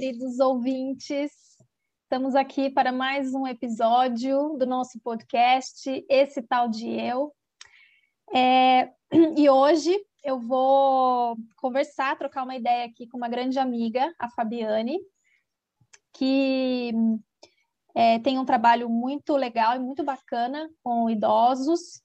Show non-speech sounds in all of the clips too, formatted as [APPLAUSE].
Queridos ouvintes. Estamos aqui para mais um episódio do nosso podcast, Esse Tal de Eu. É, e hoje eu vou conversar, trocar uma ideia aqui com uma grande amiga, a Fabiane, que é, tem um trabalho muito legal e muito bacana com idosos.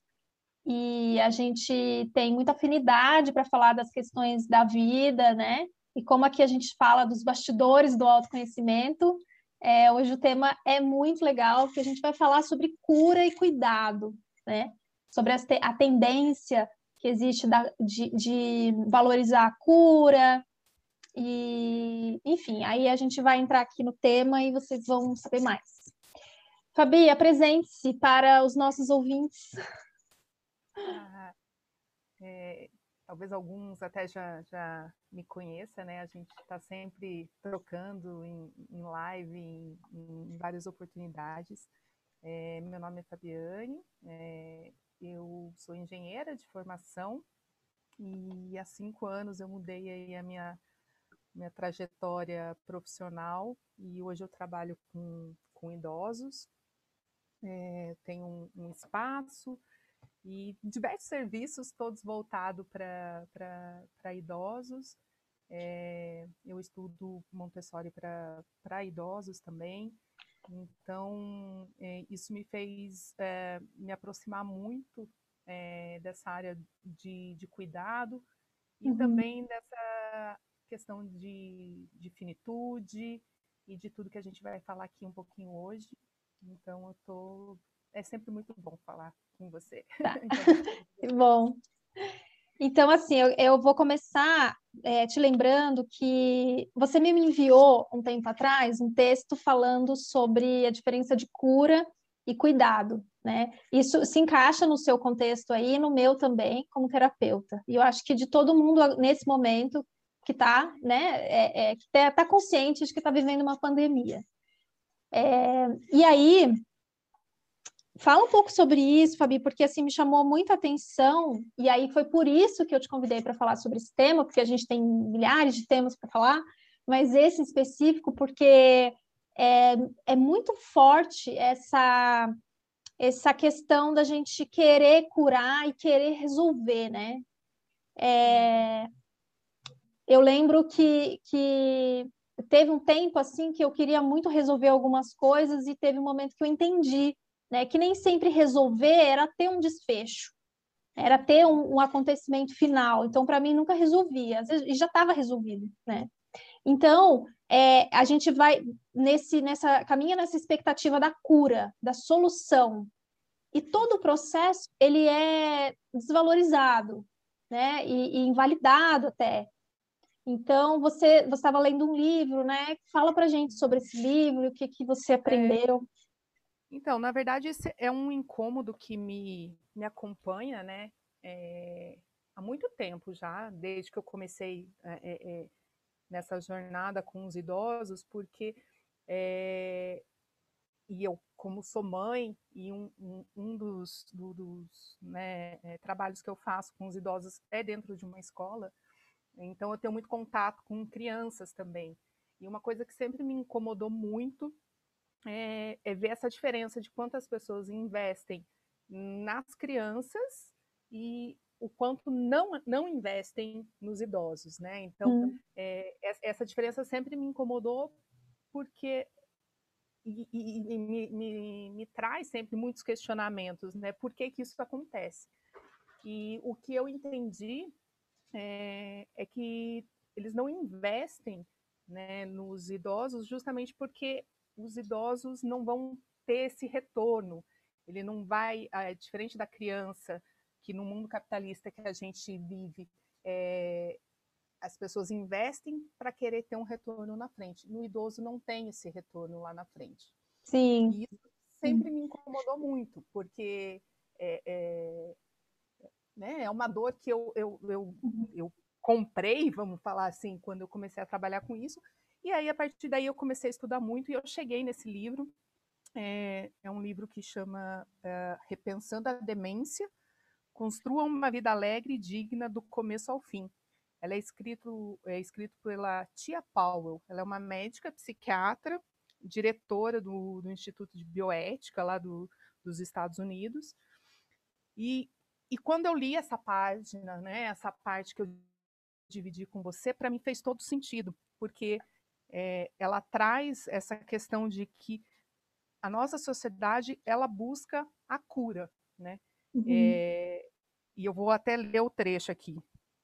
E a gente tem muita afinidade para falar das questões da vida, né? E como aqui a gente fala dos bastidores do autoconhecimento, é, hoje o tema é muito legal, porque a gente vai falar sobre cura e cuidado, né? Sobre a, tendência que existe da, de, de valorizar a cura, e, enfim, aí a gente vai entrar aqui no tema e vocês vão saber mais. Fabi, apresente-se para os nossos ouvintes. Ah, é, talvez alguns até já, já me conheçam, né? A gente está sempre trocando em, em live, em, em, várias oportunidades. É, meu nome é Fabiane, é, eu sou engenheira de formação e há cinco anos eu mudei aí a minha, minha trajetória profissional e hoje eu trabalho com, com idosos. É, tenho um, um espaço, e diversos serviços, todos voltados para idosos. É, eu estudo Montessori para idosos também. Então, é, isso me fez é, me aproximar muito é, dessa área de, de cuidado e uhum. também dessa questão de, de finitude e de tudo que a gente vai falar aqui um pouquinho hoje. Então, eu estou é sempre muito bom falar com você. Tá. [LAUGHS] Então, [LAUGHS] bom. Então, assim, eu, eu vou começar é, te lembrando que você me enviou um tempo atrás um texto falando sobre a diferença de cura e cuidado, né? Isso se encaixa no seu contexto aí, no meu também, como terapeuta. E eu acho que de todo mundo nesse momento que está, né, é, é, que está tá consciente de que está vivendo uma pandemia. É, e aí, Fala um pouco sobre isso, Fabi, porque assim me chamou muita atenção, e aí foi por isso que eu te convidei para falar sobre esse tema, porque a gente tem milhares de temas para falar, mas esse específico, porque é, é muito forte essa, essa questão da gente querer curar e querer resolver, né? É, eu lembro que, que teve um tempo assim que eu queria muito resolver algumas coisas e teve um momento que eu entendi né? Que nem sempre resolver era ter um desfecho, era ter um, um acontecimento final. Então, para mim, nunca resolvia, às vezes já estava resolvido, né? Então, é, a gente vai nesse, nessa caminha nessa expectativa da cura, da solução, e todo o processo ele é desvalorizado, né? E, e invalidado até. Então, você estava lendo um livro, né? Fala para gente sobre esse livro, o que, que você é. Então, na verdade, esse é um incômodo que me, me acompanha, né? É, há muito tempo já, desde que eu comecei é, é, nessa jornada com os idosos, porque e eu, como sou mãe, e um, um, um dos, do, dos né, trabalhos que eu faço com os idosos é dentro de uma escola, então eu tenho muito contato com crianças também. E uma coisa que sempre me incomodou muito é, é ver essa diferença de quantas pessoas investem nas crianças e o quanto não, não investem nos idosos, né? Então, hum. é, essa diferença sempre me incomodou porque e, e, e me, me, me, traz sempre muitos questionamentos, né? Por que que isso acontece? E o que eu entendi é, é que eles não investem né, nos idosos justamente porque os idosos não vão ter esse retorno. Ele não vai, é diferente da criança, que no mundo capitalista que a gente vive, é, as pessoas investem para querer ter um retorno na frente. No idoso não tem esse retorno lá na frente. Sim. E isso sempre me incomodou muito, porque é, é, né, é uma dor que eu, eu, eu, uhum. eu comprei, vamos falar assim, quando eu comecei a trabalhar com isso, e aí, a partir daí, eu comecei a estudar muito e eu cheguei nesse livro. É, é um livro que chama é, Repensando a Demência, Construa uma Vida Alegre e Digna do Começo ao Fim. ela é escrito, é escrito pela Tia Powell. Ela é uma médica psiquiatra, diretora do, do Instituto de Bioética lá do, dos Estados Unidos. E, e quando eu li essa página, né, essa parte que eu dividi com você, para mim fez todo sentido, porque é, ela traz essa questão de que a nossa sociedade ela busca a cura, né? Uhum. É, e eu vou até ler o trecho aqui.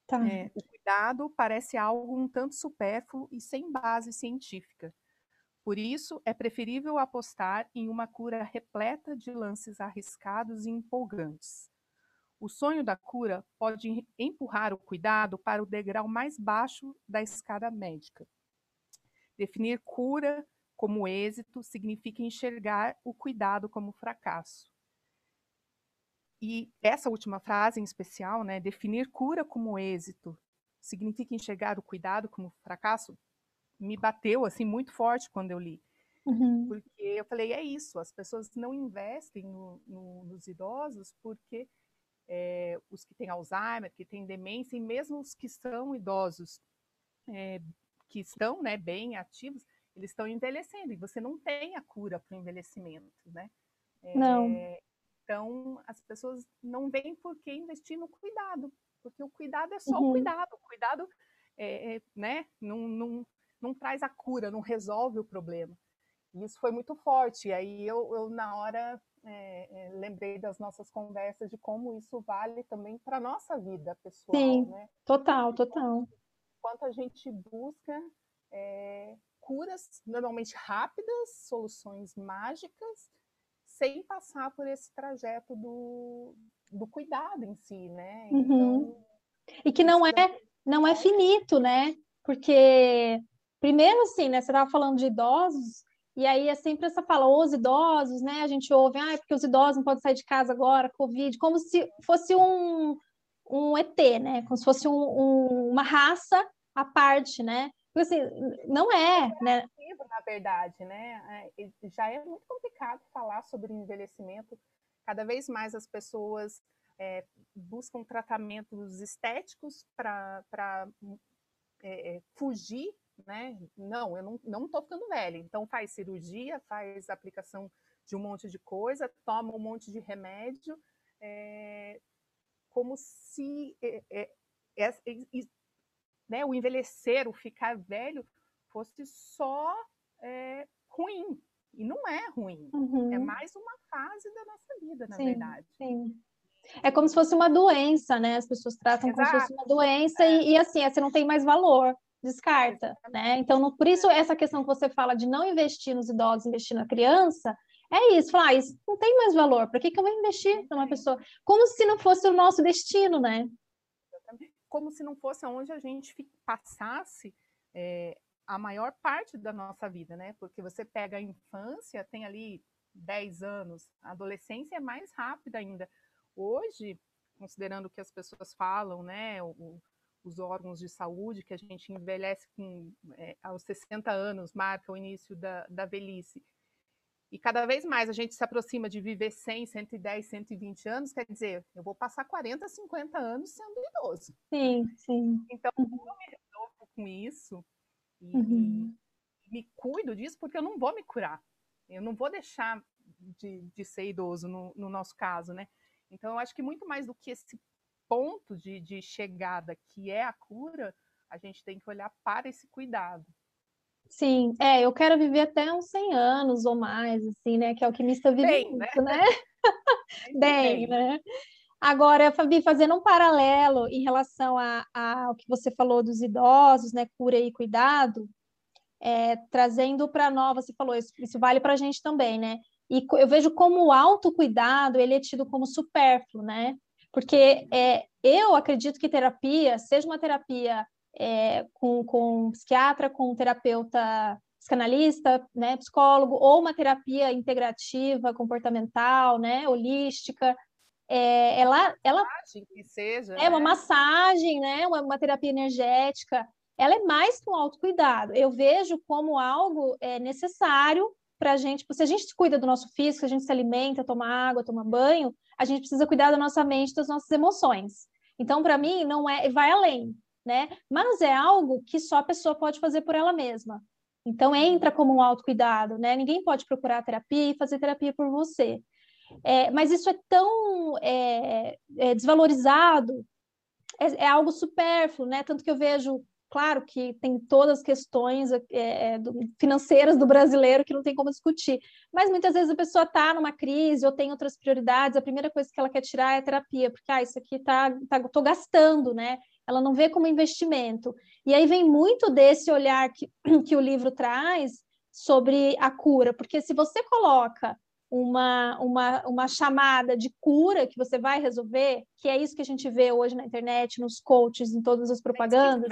Tá. É, o cuidado parece algo um tanto supérfluo e sem base científica. Por isso, é preferível apostar em uma cura repleta de lances arriscados e empolgantes. O sonho da cura pode empurrar o cuidado para o degrau mais baixo da escada médica. Definir cura como êxito significa enxergar o cuidado como fracasso. E essa última frase em especial, né, definir cura como êxito significa enxergar o cuidado como fracasso, me bateu assim muito forte quando eu li. Uhum. Porque eu falei, é isso, as pessoas não investem no, no, nos idosos porque é, os que têm Alzheimer, que têm demência, e mesmo os que são idosos, é, que estão né, bem ativos, eles estão envelhecendo, e você não tem a cura para o envelhecimento, né? É, não. Então, as pessoas não veem por que investir no cuidado, porque o cuidado é só uhum. o cuidado, o cuidado é, é, né, não, não, não traz a cura, não resolve o problema. E isso foi muito forte, e aí eu, eu na hora lembrei das nossas conversas de como isso vale também para a nossa vida pessoal. Sim, né? total, total. Enquanto a gente busca é, curas normalmente rápidas, soluções mágicas, sem passar por esse trajeto do, do cuidado em si, né? Uhum. Então, e que não é, não é finito, né? Porque, primeiro, assim, né? Você estava falando de idosos, e aí é sempre essa fala, os idosos, né? A gente ouve, ah, é porque os idosos não podem sair de casa agora, Covid, como se fosse um, um ET, né? Como se fosse um, um, uma raça à parte, né? Porque assim, não é, é né? Na verdade, né? É, já é muito complicado falar sobre envelhecimento. Cada vez mais as pessoas é, buscam tratamentos estéticos para é, é, fugir né? Não, eu não, não tô ficando velha. Então faz cirurgia, faz aplicação de um monte de coisa, toma um monte de remédio, é, como se é, é, é né, o envelhecer, o ficar velho, fosse só é, ruim. E não é ruim. É uhum. É mais uma fase da nossa vida, na sim, verdade. Sim. É como se fosse uma doença, né? As pessoas tratam Exato. como se fosse uma doença e, e, assim, você não tem mais valor descarta, né? Então, no, por isso, essa questão que você fala de não investir nos idosos, investir na criança, é isso, falar, ah, isso não tem mais valor, para que, que eu vou investir numa pessoa? Como se não fosse o nosso destino, né? Como se não fosse onde a gente passasse é, a maior parte da nossa vida, né? Porque você pega a infância, tem ali 10 anos, a adolescência é mais rápida ainda. Hoje, considerando o que as pessoas falam, né? O, os órgãos de saúde, que a gente envelhece com, é, aos 60 anos, marca o início da, da velhice. E cada vez mais a gente se aproxima de viver 100, 110, 120 anos, quer dizer, eu vou passar 40, 50 anos sendo idoso. Sim, sim. Então, eu me resolvo com isso e, uhum. me cuido disso, porque eu não vou me curar. Eu não vou deixar de, de ser idoso, no, no nosso caso, né? Então, eu acho que muito mais do que esse ponto de, de chegada, que é a cura, a gente tem que olhar para esse cuidado. Sim, é, eu quero viver até uns 100 anos ou mais, assim, né? Que é o que me está vivendo, bem, né? né? [LAUGHS] [LAUGHS] bem, bem, né? Agora, Fabi, fazendo um paralelo em relação a, a, ao que você falou dos idosos, né? Cura e cuidado, é, trazendo para nova, você falou, isso, isso vale para a gente também, né? E eu vejo como o autocuidado, ele é tido como supérfluo, né? Porque é, eu acredito que terapia, seja uma terapia é, com, com um psiquiatra, com um terapeuta psicanalista, né, psicólogo, ou uma terapia integrativa, comportamental, né, holística, é, ela, ela que seja, é né? uma massagem, né, uma, uma, terapia energética, ela é mais que um autocuidado. Eu vejo como algo é, necessário para a gente, se a gente cuida do nosso físico, a gente se alimenta, toma água, toma banho, a gente precisa cuidar da nossa mente, das nossas emoções. Então, para mim, não é, vai além. Né? Mas é algo que só a pessoa pode fazer por ela mesma. Então entra como um autocuidado, né? Ninguém pode procurar terapia e fazer terapia por você. É, mas isso é tão é, é desvalorizado, é, é, algo supérfluo, né? Tanto que eu vejo, claro que tem todas as questões é, do, financeiras do brasileiro que não tem como discutir, mas muitas vezes a pessoa está numa crise ou tem outras prioridades, a primeira coisa que ela quer tirar é a terapia, porque ah, isso aqui tá, tá tô gastando, né? ela não vê como investimento. E aí vem muito desse olhar que, [CLEARS THROAT] que o livro traz sobre a cura, porque se você coloca uma, uma, uma chamada de cura que você vai resolver, que é isso que a gente vê hoje na internet, nos coaches, em todas as propagandas.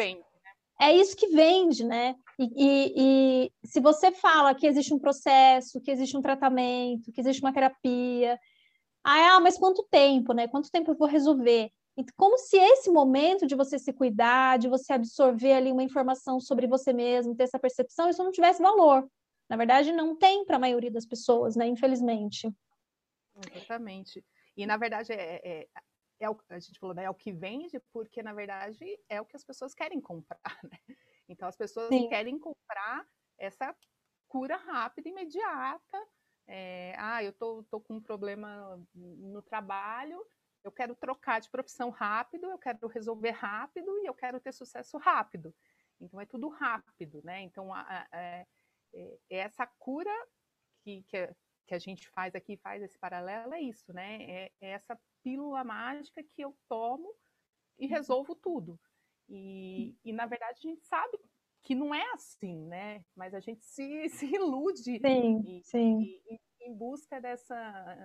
É isso que vende, né? E, e, e se você fala que existe um processo, que existe um tratamento, que existe uma terapia, ah, mas quanto tempo, né? Quanto tempo eu vou resolver? Então, como se esse momento de você se cuidar, de você absorver ali uma informação sobre você mesmo, ter essa percepção, isso não tivesse valor. Na verdade, não tem para a maioria das pessoas, né? Infelizmente. Exatamente. E, na verdade, é, é, é o, a gente falou, né? É o que vende, porque, na verdade, é o que as pessoas querem comprar, [LAUGHS] né? Então, as pessoas Sim. querem comprar essa cura rápida, imediata. É, ah, eu tô, tô com um problema no trabalho, eu quero trocar de profissão rápido, eu quero resolver rápido e eu quero ter sucesso rápido. Então é tudo rápido, né? Então a, a, é, é, é essa cura que, que, a, que, a gente faz aqui, faz esse paralelo, é isso, né? É, é essa pílula mágica que eu tomo e uhum. resolvo tudo. E, e, na verdade a gente sabe que não é assim, né? Mas a gente se, [LAUGHS] se ilude sim, e, sim. E, em busca dessa,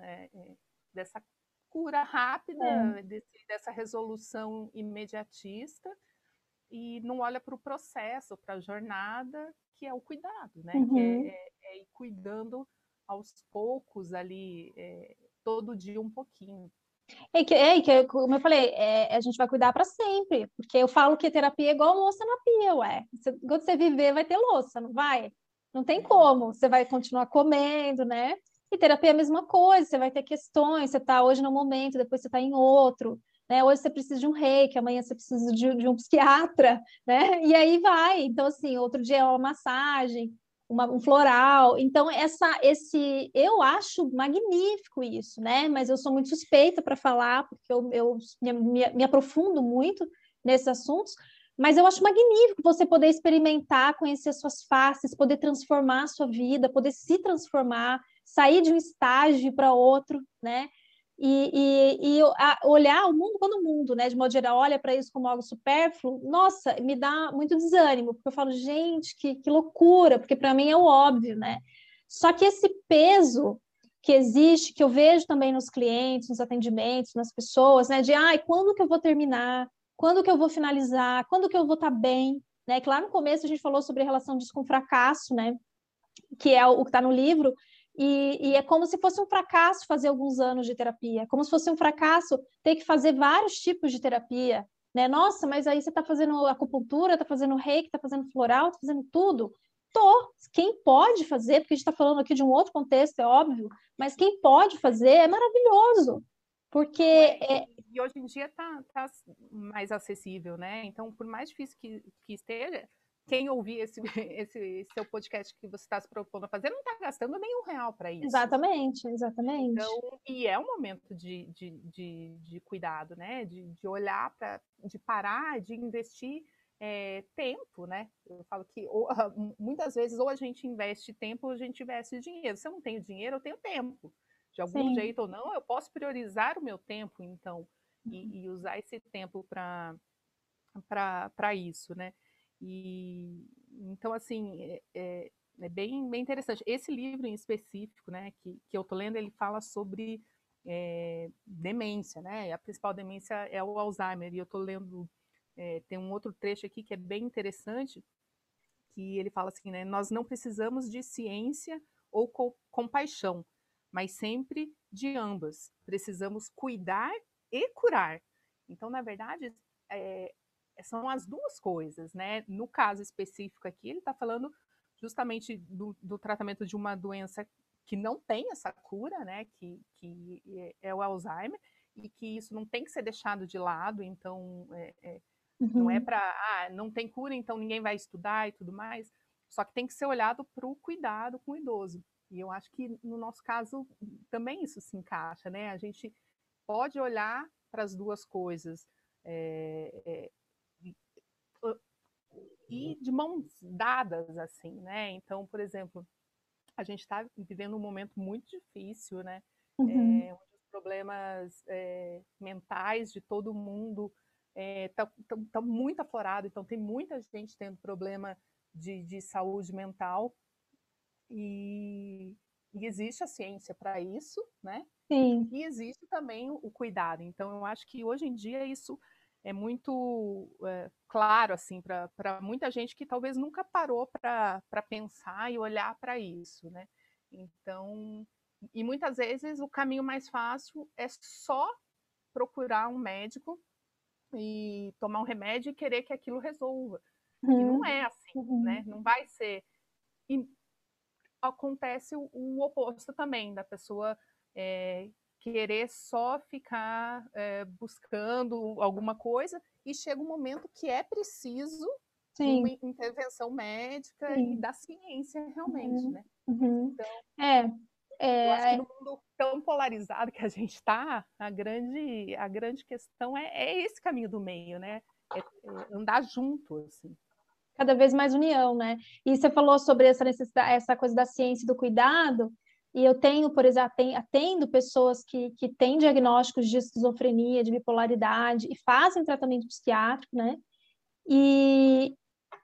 é, é dessa cura rápida, é. desse, dessa resolução imediatista, e não olha para o processo, para a jornada, que é o cuidado, né? Uhum. Que é, é, é, ir cuidando aos poucos ali, é, todo dia um pouquinho. É que, é, que como eu falei, é, a gente vai cuidar para sempre, porque eu falo que terapia é igual louça na pia, ué. Você, quando você viver, vai ter louça, não vai? Não tem como, você vai continuar comendo, né? E terapia é a mesma coisa, você vai ter questões, você está hoje num momento, depois você está em outro, né? Hoje você precisa de um reiki, amanhã você precisa de, de, um psiquiatra, né? E aí vai. Então, assim, outro dia é uma massagem, uma, um floral. Então, essa, esse, eu acho magnífico isso, né? Mas eu sou muito suspeita para falar, porque eu, eu me, me, aprofundo muito nesses assuntos, mas eu acho magnífico você poder experimentar, conhecer suas faces, poder transformar a sua vida, poder se transformar, sair de um estágio para outro, né? E, e, e olhar o mundo quando o mundo, né, de modo geral, olha para isso como algo supérfluo, nossa, me dá muito desânimo, porque eu falo, gente, que, que loucura, porque para mim é o óbvio, né? Só que esse peso que existe, que eu vejo também nos clientes, nos atendimentos, nas pessoas, né, de, ai, quando que eu vou terminar? Quando que eu vou finalizar? Quando que eu vou estar tá bem? Né? Que lá no começo a gente falou sobre a relação disso com fracasso, né? Que é o que está no livro, e, e, é como se fosse um fracasso fazer alguns anos de terapia, como se fosse um fracasso ter que fazer vários tipos de terapia, né? Nossa, mas aí você está fazendo acupuntura, está fazendo reiki, está fazendo floral, está fazendo tudo. Tô. Quem pode fazer, porque a gente está falando aqui de um outro contexto, é óbvio, mas quem pode fazer é maravilhoso, porque... É, e hoje em dia está tá mais acessível, né? Então, por mais difícil que, que esteja, quem ouvir esse, [LAUGHS] esse seu podcast que você está se propondo a fazer não está gastando nenhum real para isso. Exatamente, exatamente. Então, e é um momento de, de, de, de cuidado, né? De, de olhar para, de parar, de investir é, tempo, né? Eu falo que ou, muitas vezes ou a gente investe tempo ou a gente investe dinheiro. Se eu não tenho dinheiro, eu tenho tempo. De algum Sim. jeito ou não, eu posso priorizar o meu tempo, então, e, uhum. e usar esse tempo para isso, né? E então, assim, é, é, é, bem, bem interessante. Esse livro em específico, né, que, que eu tô lendo, ele fala sobre é, demência, né? A principal demência é o Alzheimer. E eu tô lendo, é, tem um outro trecho aqui que é bem interessante, que ele fala assim, né? Nós não precisamos de ciência ou co compaixão, mas sempre de ambas. Precisamos cuidar e curar. Então, na verdade, é, são as duas coisas, né? No caso específico aqui, ele está falando justamente do, do, tratamento de uma doença que não tem essa cura, né? Que, que é, é o Alzheimer, e que isso não tem que ser deixado de lado, então é, é, Uhum. Não é uhum. para, ah, não tem cura, então ninguém vai estudar e tudo mais. Só que tem que ser olhado para o cuidado com o idoso. E eu acho que no nosso caso também isso se encaixa, né? A gente pode olhar para as duas coisas é, é, e de mãos dadas, assim, né? Então, por exemplo, a gente está vivendo um momento muito difícil, né? Uhum. É, onde os problemas é, mentais de todo mundo estão é, muito aflorados, então tem muita gente tendo problema de, de saúde mental e, e existe a ciência para isso, né? Sim. E existe também o cuidado. Então, eu acho que hoje em dia isso é muito é, claro assim para muita gente que talvez nunca parou para pensar e olhar para isso, né? Então, e muitas vezes o caminho mais fácil é só procurar um médico e tomar um remédio e querer que aquilo resolva. Uhum. E não é assim, uhum. né? Não vai ser. E acontece o, o oposto também, da pessoa é, querer só ficar é, buscando alguma coisa e chega um momento que é preciso Sim. uma intervenção médica Sim. e da ciência realmente, uhum. né? Uhum. Então, é, é, eu acho que no mundo tão polarizado que a gente está, a grande, a grande questão é, é esse caminho do meio, né? É, é andar junto, assim cada vez mais união, né? E você falou sobre essa necessidade, essa coisa da ciência e do cuidado, e eu tenho, por exemplo, atendo pessoas que, que têm diagnósticos de esquizofrenia, de bipolaridade, e fazem tratamento psiquiátrico, né? E,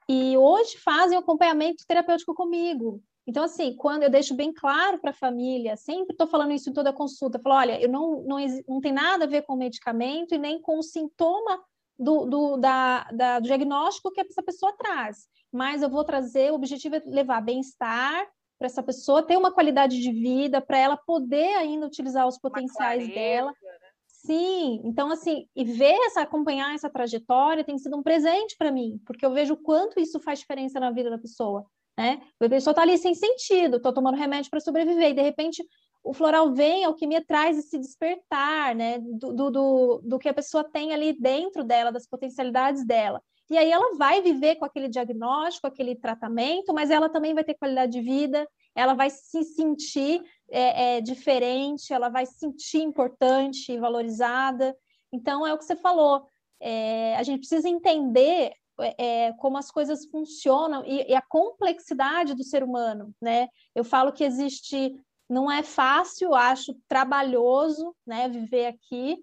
e hoje fazem acompanhamento terapêutico comigo. Então, assim, quando eu deixo bem claro para a família, sempre estou falando isso em toda consulta, falo, olha, eu não, não, não tem nada a ver com o medicamento e nem com o sintoma do, do, da, da, do diagnóstico que essa pessoa traz, mas eu vou trazer, o objetivo é levar bem-estar para essa pessoa, ter uma qualidade de vida, para ela poder ainda utilizar os potenciais clareza, dela. Né? Sim, então assim, e ver essa, acompanhar essa trajetória tem sido um presente para mim, porque eu vejo o quanto isso faz diferença na vida da pessoa, né? A pessoa está ali sem sentido, estou tomando remédio para sobreviver, e de repente o floral vem, a alquimia traz esse despertar, né, do, do, do, que a pessoa tem ali dentro dela, das potencialidades dela. E aí ela vai viver com aquele diagnóstico, aquele tratamento, mas ela também vai ter qualidade de vida, ela vai se sentir é, é, diferente, ela vai se sentir importante, valorizada. Então, é o que você falou, é, a gente precisa entender é, como as coisas funcionam e, e, a complexidade do ser humano, né? Eu falo que existe não é fácil, acho trabalhoso, né, viver aqui.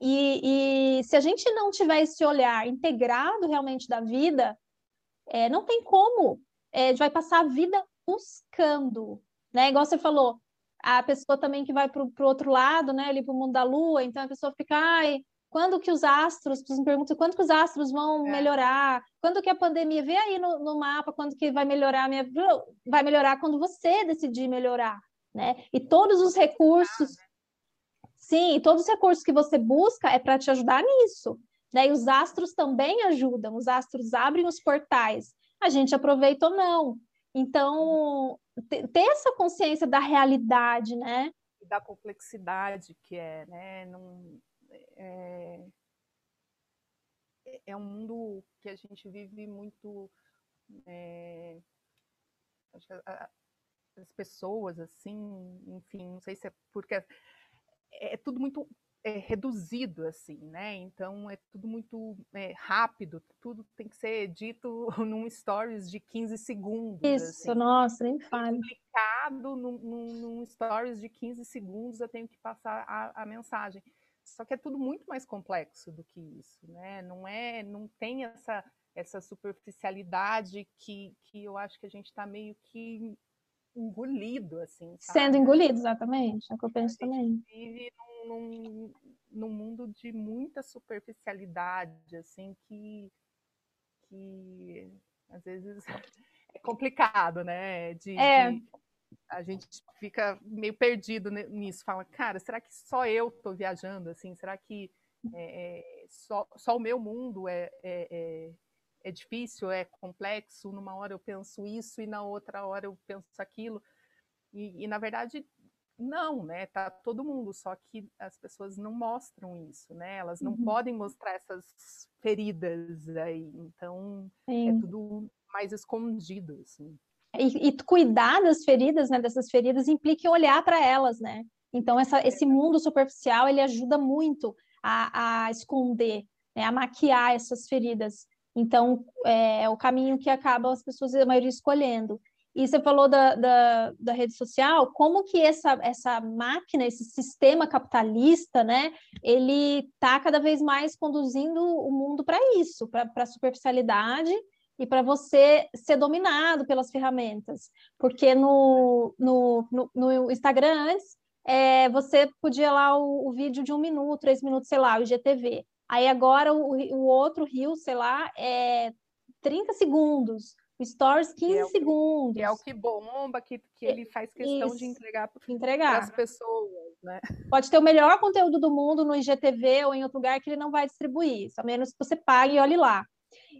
E, e se a gente não tiver esse olhar integrado realmente da vida, é, não tem como. É, a gente vai passar a vida buscando, né? Igual você falou, a pessoa também que vai para o outro lado, né, ali para o mundo da lua, então a pessoa fica, ai, quando que os astros, me perguntam quando que os astros vão é. melhorar, quando que a pandemia, vê aí no, no mapa, quando que vai melhorar, minha... vai melhorar quando você decidir melhorar, né? E todos os recursos, sim, todos os recursos que você busca é para te ajudar nisso. Né? E os astros também ajudam, os astros abrem os portais. A gente aproveita ou não. Então, ter essa consciência da realidade, né? Da complexidade que é, né? É, é um mundo que a gente vive muito. É, as pessoas, assim, enfim, não sei se é porque é, é tudo muito é, reduzido, assim, né? Então é tudo muito é, rápido, tudo tem que ser dito [LAUGHS] num stories de 15 segundos. Isso, assim. nossa, nem fale. Publicado num, num, num, stories de 15 segundos, eu tenho que passar a, a mensagem. Só que é tudo muito mais complexo do que isso, né? Não é, não tem essa essa superficialidade que, que eu acho que a gente está meio que engolido, assim. Sabe? Sendo engolido, exatamente. É o que eu penso também. vive num, num, mundo de muita superficialidade, assim, que, que às vezes [LAUGHS] é complicado, né? De, é. De, a gente fica meio perdido nisso. Fala, cara, será que só eu estou viajando, assim? Será que é, é, só, só o meu mundo é, é, é é difícil, é complexo, numa hora eu penso isso e na outra hora eu penso aquilo. E, e na verdade, não, né? Tá todo mundo, só que as pessoas não mostram isso, né? Elas não uhum. podem mostrar essas feridas aí, então é Sim. é tudo mais escondido, assim. E, e, cuidar das feridas, né? Dessas feridas implica olhar para elas, né? Então essa, esse mundo superficial ele ajuda muito a, a esconder, né? a maquiar essas feridas. Então é, é o caminho que acabam as pessoas a maioria escolhendo. E você falou da, da, da, rede social, como que essa, essa máquina, esse sistema capitalista, né, ele está cada vez mais conduzindo o mundo para isso, para a superficialidade e para você ser dominado pelas ferramentas. Porque no, no, no, no Instagram antes, é, você podia lá o, o, vídeo de um minuto, três minutos, sei lá, o IGTV. Aí agora o, o outro rio, sei lá, é 30 segundos. Stories 15 é segundos. Que é o que bomba, que, que ele faz questão Isso. de entregar para as pessoas, né? Pode ter o melhor conteúdo do mundo no IGTV ou em outro lugar que ele não vai distribuir, a menos que você pague e olhe lá.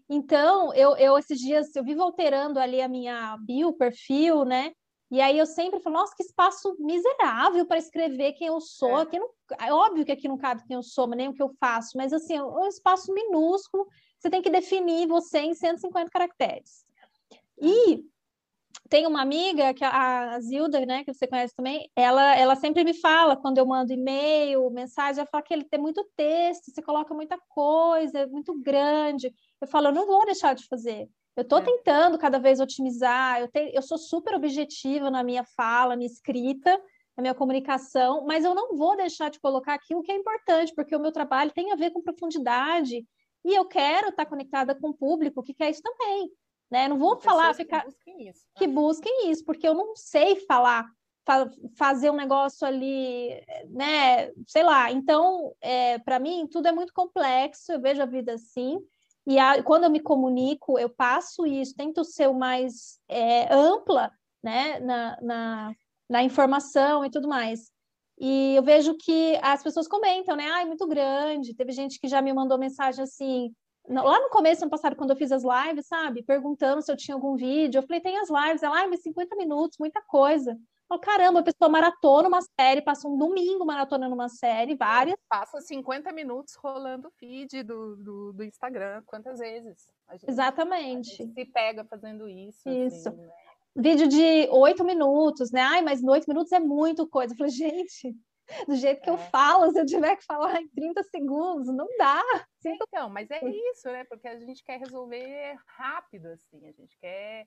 Então, eu, eu esses dias, eu vivo alterando ali a minha bio, perfil, né? E aí eu sempre falo, nossa, que espaço miserável para escrever quem eu sou. É. Aqui não, é óbvio que aqui não cabe quem eu sou, nem o que eu faço, mas assim, é um espaço minúsculo, você tem que definir você em 150 caracteres. E tem uma amiga, que a Zilda, né, que você conhece também, ela, ela sempre me fala, quando eu mando e-mail, mensagem, ela fala que ele tem muito texto, você coloca muita coisa, é muito grande. Eu falo, eu não vou deixar de fazer. Eu estou é. tentando cada vez otimizar, eu, te, eu sou super objetiva na minha fala, minha escrita, na minha comunicação, mas eu não vou deixar de colocar aquilo que é importante, porque o meu trabalho tem a ver com profundidade, e eu quero estar conectada com o público que quer isso também né? Não vou falar ficar que busquem, isso, que né? busquem isso, porque eu não sei falar, fa fazer um negócio ali, né? Sei lá. Então, é, para mim tudo é muito complexo. Eu vejo a vida assim. E a, quando eu me comunico, eu passo isso, tento ser o mais é, ampla, né? Na, na, na informação e tudo mais. E eu vejo que as pessoas comentam, né? Ai, muito grande. Teve gente que já me mandou mensagem assim: Lá no começo, ano passado, quando eu fiz as lives, sabe? Perguntando se eu tinha algum vídeo. Eu falei, tem as lives. Ela, ah, mas 50 minutos, muita coisa. Falei, caramba, a pessoa maratona uma série, passa um domingo maratonando uma série, várias. Passa 50 minutos rolando o feed do, do, do Instagram. Quantas vezes? Gente, Exatamente. se pega fazendo isso. Isso. Assim, né? Vídeo de oito minutos, né? Ai, mas oito minutos é muito coisa. Eu falei, gente, do jeito que é. eu falo, se eu tiver que falar em 30 segundos, não dá. Então, mas é isso, né? Porque a gente quer resolver rápido, assim, a gente quer,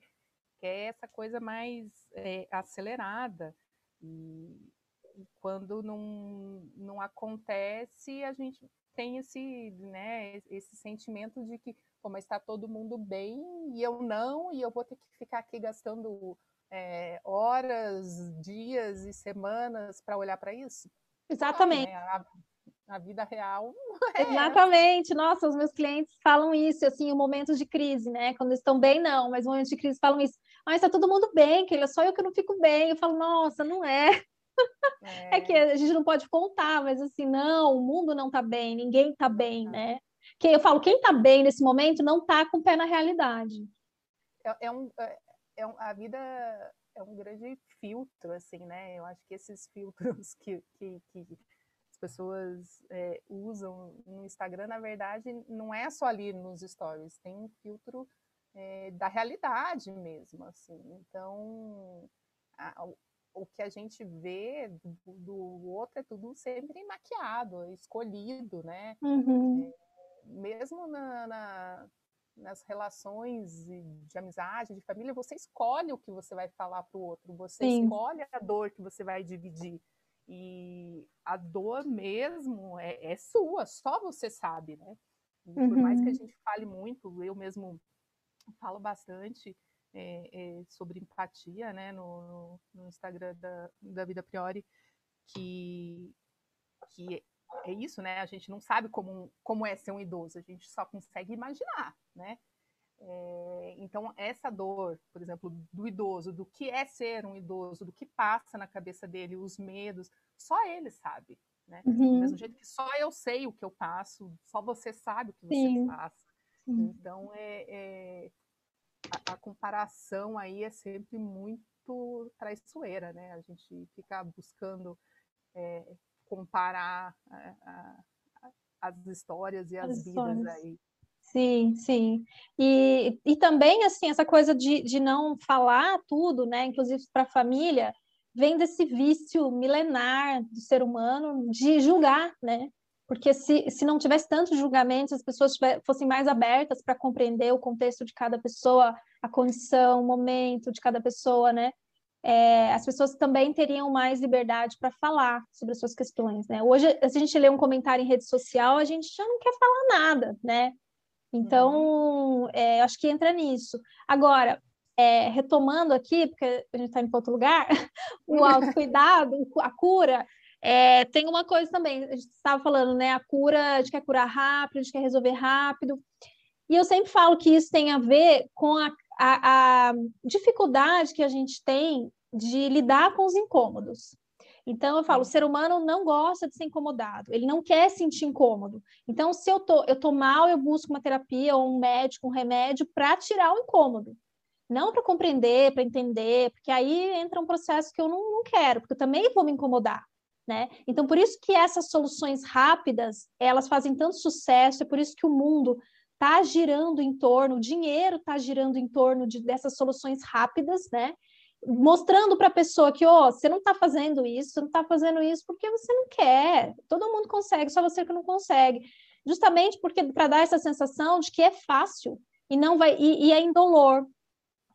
quer essa coisa mais é, acelerada. E, e, quando não, não acontece, a gente tem esse, né, esse sentimento de que, pô, mas está todo mundo bem e eu não, e eu vou ter que ficar aqui gastando é, horas, dias e semanas para olhar para isso? Exatamente. Né? A, a, vida real. É Exatamente. Nossa, os meus clientes falam isso, assim, em momentos de crise, né? Quando estão bem, não, mas em momentos de crise falam isso. Mas está todo mundo bem, que é só eu que não fico bem. Eu falo, nossa, não é. [LAUGHS] É. é que a gente não pode contar, mas assim, não, o mundo não está bem, ninguém está bem, né? Que eu falo, quem está bem nesse momento não está com o pé na realidade. É, é um, é, é um, a vida é um grande filtro, assim, né? Eu acho que esses filtros que, que, que as pessoas é, usam no Instagram, na verdade, não é só ali nos stories, tem um filtro é, da realidade mesmo, assim. Então, a, o que a gente vê do, do, outro é tudo sempre maquiado, escolhido, né? Uhum. É, mesmo na, na nas relações de amizade, de família, você escolhe o que você vai falar para o outro, você Sim. escolhe a dor que você vai dividir. E a dor mesmo é, é sua, só você sabe, né? Uhum. Por mais que a uhum. gente fale muito, eu mesmo falo bastante é, é, sobre empatia, né, no, no Instagram da, da Vida Priori, que, que é isso, né? A gente não sabe como, como é ser um idoso, a gente só consegue imaginar, né? É, então, essa dor, por exemplo, do idoso, do que é ser um idoso, do que passa na cabeça dele, os medos, só ele sabe, né? Uhum. Do mesmo jeito que só eu sei o que eu passo, só você sabe o que você Sim. passa. Sim. Então, é, é a, a, comparação aí é sempre muito, traiçoeira, né? A gente fica buscando é, comparar a, a, as histórias e as, as vidas histórias. aí. Sim, sim. E, e também, assim, essa coisa de, de não falar tudo, né, inclusive para a família, vem desse vício milenar do ser humano de julgar, né? Porque se, se não tivesse tantos julgamentos, as pessoas tiver, fossem mais abertas para compreender o contexto de cada pessoa, a condição, o momento de cada pessoa, né? É, as pessoas também teriam mais liberdade para falar sobre as suas questões, né? Hoje, se a gente lê um comentário em rede social, a gente já não quer falar nada, né? Então, uhum. é, acho que entra nisso. Agora, é, retomando aqui, porque a gente está em outro lugar, [LAUGHS] o [LAUGHS] autocuidado, a cura, é, tem uma coisa também, a gente estava falando, né? A cura, a gente quer curar rápido, a gente quer resolver rápido. E eu sempre falo que isso tem a ver com a, a, a dificuldade que a gente tem de lidar com os incômodos. Então eu falo, o ser humano não gosta de ser incomodado, ele não quer sentir incômodo. Então, se eu tô, eu tô mal, eu busco uma terapia ou um médico, um remédio para tirar o incômodo. Não para compreender, para entender, porque aí entra um processo que eu não, não quero, porque eu também vou me incomodar né? Então, por isso que essas soluções rápidas, elas fazem tanto sucesso, é por isso que o mundo está girando em torno, o dinheiro está girando em torno de, dessas soluções rápidas, né? Mostrando para a pessoa que, oh, você não está fazendo isso, você não está fazendo isso porque você não quer. Todo mundo consegue, só você que não consegue. Justamente porque para dar essa sensação de que é fácil e não vai e, e é indolor.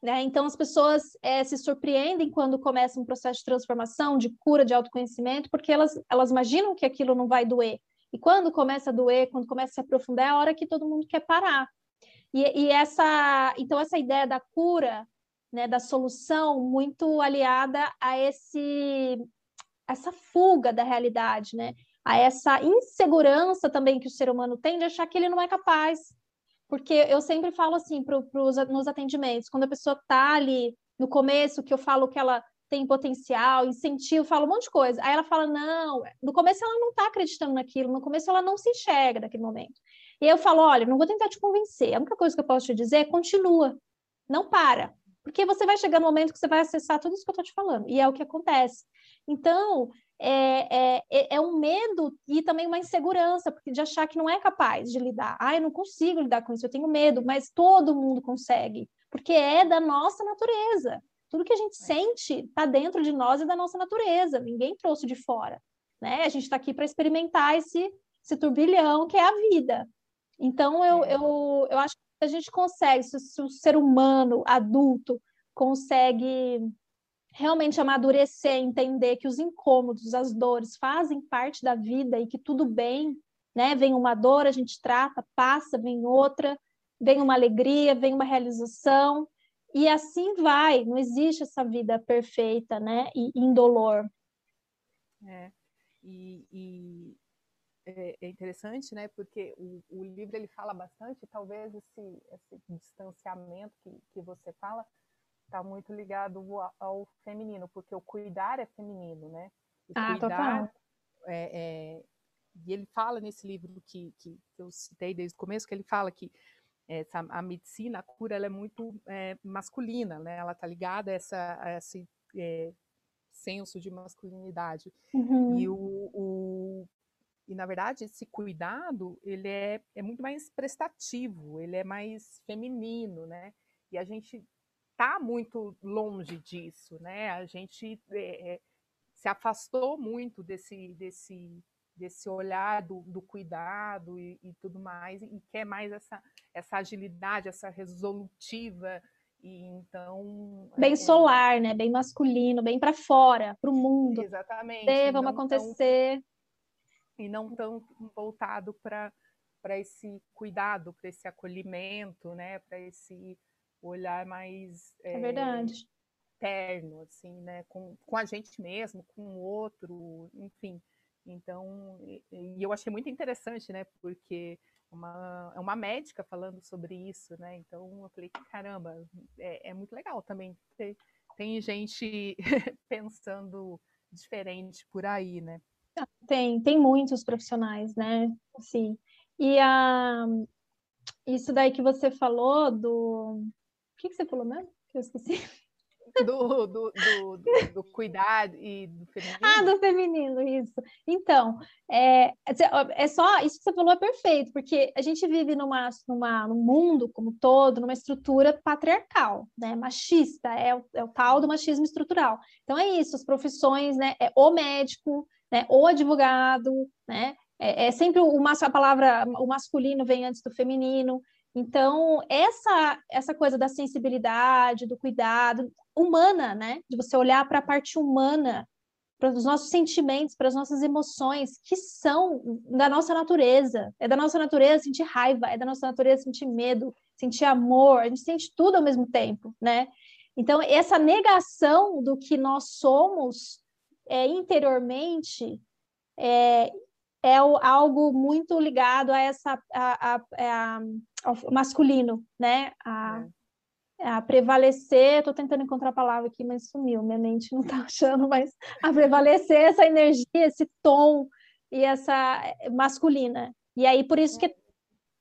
Né? Então, as pessoas é, se surpreendem quando começa um processo de transformação, de cura, de autoconhecimento, porque elas, elas imaginam que aquilo não vai doer. E quando começa a doer, quando começa a se aprofundar, é a hora que todo mundo quer parar. E, e essa, então, essa ideia da cura, né, da solução, muito aliada a esse, essa fuga da realidade, né? a essa insegurança também que o ser humano tem de achar que ele não é capaz, porque eu sempre falo assim pro, pros, nos atendimentos, quando a pessoa está ali no começo, que eu falo que ela tem potencial, incentivo, falo um monte de coisa. Aí ela fala, não, no começo ela não está acreditando naquilo, no começo ela não se enxerga naquele momento. E eu falo, olha, não vou tentar te convencer, a única coisa que eu posso te dizer é continua, não para, porque você vai chegar no momento que você vai acessar tudo isso que eu estou te falando, e é o que acontece. Então, é, é, é, é um medo e também uma insegurança, porque de achar que não é capaz de lidar. Ah, eu não consigo lidar com isso, eu tenho medo, mas todo mundo consegue, porque é da nossa natureza. Tudo que a gente é. sente está dentro de nós e da nossa natureza, ninguém trouxe de fora. Né? A gente está aqui para experimentar esse, esse turbilhão que é a vida. Então, eu, é. eu, eu acho que a gente consegue, se, se o ser humano adulto consegue realmente amadurecer, entender que os incômodos, as dores fazem parte da vida e que tudo bem, né? Vem uma dor, a gente trata, passa, vem outra, vem uma alegria, vem uma realização, e assim vai, não existe essa vida perfeita, né? E indolor. É, e, e é, é, interessante, né? Porque o, o, livro ele fala bastante, talvez esse, esse distanciamento que, que você fala, está muito ligado ao, feminino, porque o cuidar é feminino, né? O ah, cuidar, total. É, é, e ele fala nesse livro que, que, que, eu citei desde o começo, que ele fala que essa, a medicina, a cura, ela é muito é, masculina, né? Ela está ligada a, essa, a esse é, senso de masculinidade. Uhum. E, o, o, e, na verdade, esse cuidado, ele é, é muito mais prestativo, ele é mais feminino, né? E a gente está muito longe disso, né? A gente é, se afastou muito desse, desse, desse olhar do, do cuidado e, e, tudo mais, e quer mais essa, essa agilidade, essa resolutiva. E então. Bem é, solar, né? Bem masculino, bem para fora, para o mundo. Exatamente. Dê, vamos acontecer. Tão, e não tão voltado para esse cuidado, para esse acolhimento, né? Para esse olhar mais é, é verdade terno, assim, né, com, com a gente mesmo, com o outro, enfim. Então, e, e eu achei muito interessante, né, porque uma, é uma médica falando sobre isso, né? Então eu falei, caramba, é, é muito legal também ter, tem gente [LAUGHS] pensando diferente por aí, né? Ah, tem, tem muitos profissionais, né? Assim, e a, isso daí que você falou do que, que você falou mesmo? Que eu esqueci. [LAUGHS] do, do, do, do, cuidado e do feminino. Ah, do feminino, isso. Então, é, é só isso que você falou é perfeito, porque a gente vive numa, numa, num mundo como todo, numa estrutura patriarcal, né? Machista, é o, é o tal do machismo estrutural. Então é isso, as profissões, né? É o médico, né? O advogado, né? É, é sempre o, a palavra o masculino vem antes do feminino. Então, essa essa coisa da sensibilidade, do cuidado humana, né? De você olhar para a parte humana, para os nossos sentimentos, para as nossas emoções, que são da nossa natureza. É da nossa natureza sentir raiva, é da nossa natureza sentir medo, sentir amor, a gente sente tudo ao mesmo tempo, né? Então, essa negação do que nós somos é, interiormente é, é algo muito ligado a essa a, a, a, ao masculino, né? A, é. a prevalecer, estou tentando encontrar a palavra aqui, mas sumiu, minha mente não está [LAUGHS] achando, mas a prevalecer essa energia, esse tom e essa eh, masculina. E aí, por isso que é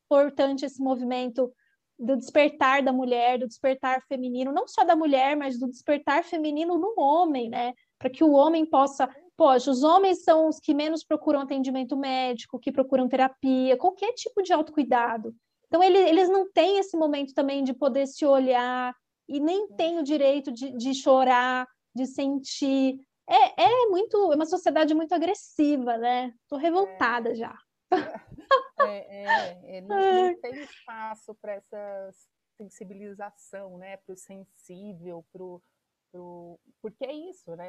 importante esse movimento do despertar da mulher, do despertar feminino, não só da mulher, mas do despertar feminino no homem, né? Para que o homem possa Poxa, os homens são os que menos procuram atendimento médico, que procuram terapia, qualquer tipo de autocuidado. Então, ele, eles não têm esse momento também de poder se olhar e nem têm o direito de, de chorar, de sentir. É, é muito, é uma sociedade muito agressiva, né? Estou revoltada é. já. É, é, é não, [LAUGHS] não, tem espaço para essa sensibilização, né? Para o sensível, para pro... porque é isso, né?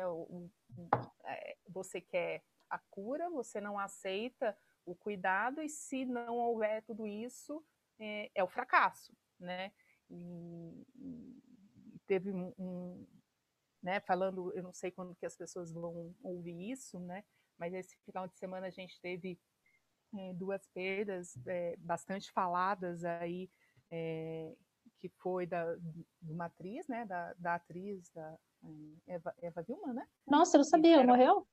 É, você quer a cura, você não aceita o cuidado, e se não houver tudo isso, é, é o fracasso, né? E, e teve um, um, né, falando, eu não sei quando que as pessoas vão ouvir isso, né? Mas esse final de semana a gente teve é, duas perdas é, bastante faladas aí é, que foi da, de uma atriz, né, da, da atriz, da é, Eva, Eva Vilma, né? Nossa, eu não sabia, era, morreu?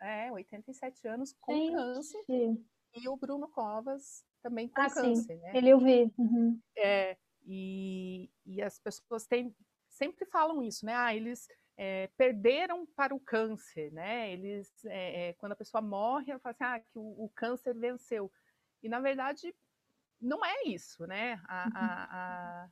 É, 87 anos com Gente. câncer. E o Bruno Covas também com ah, câncer, sim. né? Ele eu vi. Uhum. É, e, e as pessoas têm, sempre falam isso, né? Ah, eles é, perderam para o câncer, né? Eles, é, quando a pessoa morre, ela fala assim, ah, que o, o câncer venceu. E, na verdade, não é isso, né? A, uhum. a, a,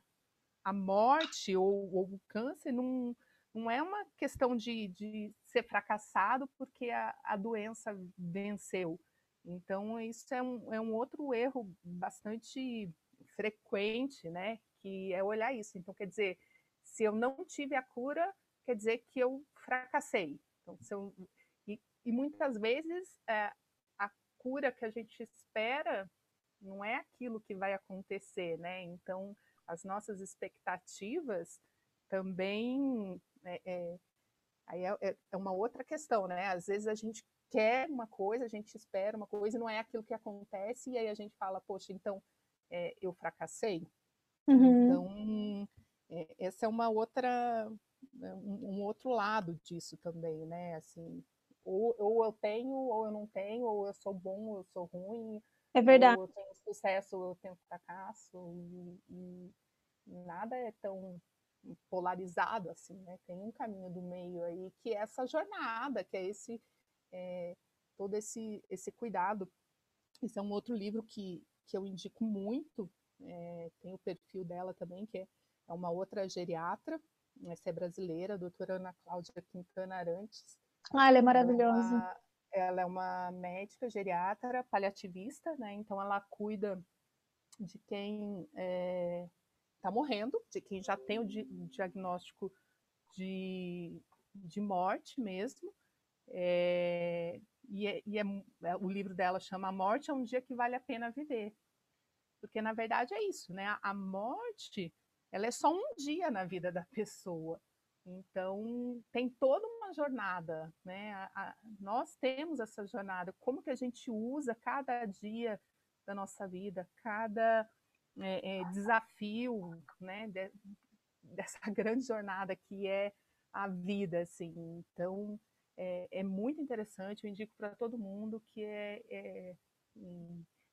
a morte ou, ou, o câncer não, não é uma questão de, de ser fracassado porque a, a doença venceu. Então, isso é um, é um outro erro bastante frequente, né? Que é olhar isso. Então, quer dizer, se eu não tive a cura, quer dizer que eu fracassei. Então, eu, e, e, muitas vezes é, a cura que a gente espera não é aquilo que vai acontecer, né? Então, as nossas expectativas também é, é, aí é, é, é uma outra questão, né? Às vezes a gente quer uma coisa, a gente espera uma coisa e não é aquilo que acontece, e aí a gente fala, poxa, então é, eu fracassei. Uhum. Então, é, essa é uma outra, né, um, um, outro lado disso também, né? Assim, ou, ou eu tenho, ou eu não tenho, ou eu sou bom, ou eu sou ruim, é verdade. Eu tenho sucesso, eu tenho fracasso, e, e nada é tão polarizado assim, né? Tem um caminho do meio aí que é essa jornada, que é esse é, todo esse esse cuidado. Esse é um outro livro que que eu indico muito. É, tem o perfil dela também, que é, é uma outra geriatra, essa é brasileira, a doutora Ana Cláudia Quintana Arantes. Ah, ela é maravilhosa. Ela, ela é uma médica geriatra paliativista, né? Então ela cuida de quem é, está morrendo, de quem já tem o di diagnóstico de, de morte mesmo. É, e, é, e é, é, o livro dela chama A Morte é um Dia que Vale a Pena Viver. Porque, na verdade, é isso, né? A, a morte, ela é só um dia na vida da pessoa. Então, tem toda jornada, né? A, a, nós temos essa jornada. Como que a gente usa cada dia da nossa vida, cada é, é, desafio, né, de, dessa [LAUGHS] grande jornada que é a vida, assim. Então, é, é muito interessante, eu indico para todo mundo que é, é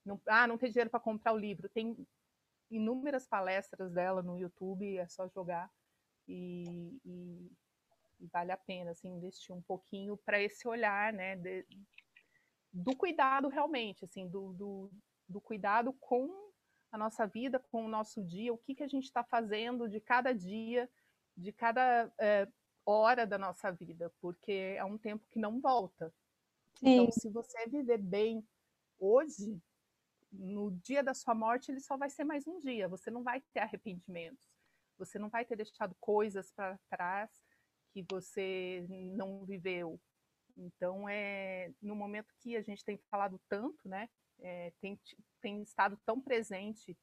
não, ah, não tem dinheiro para comprar o livro, tem inúmeras palestras dela no YouTube, é só jogar e, e, vale a pena assim, investir um pouquinho para esse olhar, né, de, do cuidado realmente, assim, do, do, do, cuidado com a nossa vida, com o nosso dia, o que, que a gente está fazendo de cada dia, de cada é, hora da nossa vida, porque é um tempo que não volta. Sim. Então, se você viver bem hoje, no dia da sua morte, ele só vai ser mais um dia. Você não vai ter arrependimentos. Você não vai ter deixado coisas para trás que você não viveu. Então, é no momento que a gente tem falado tanto, né? É, tem, tem estado tão presente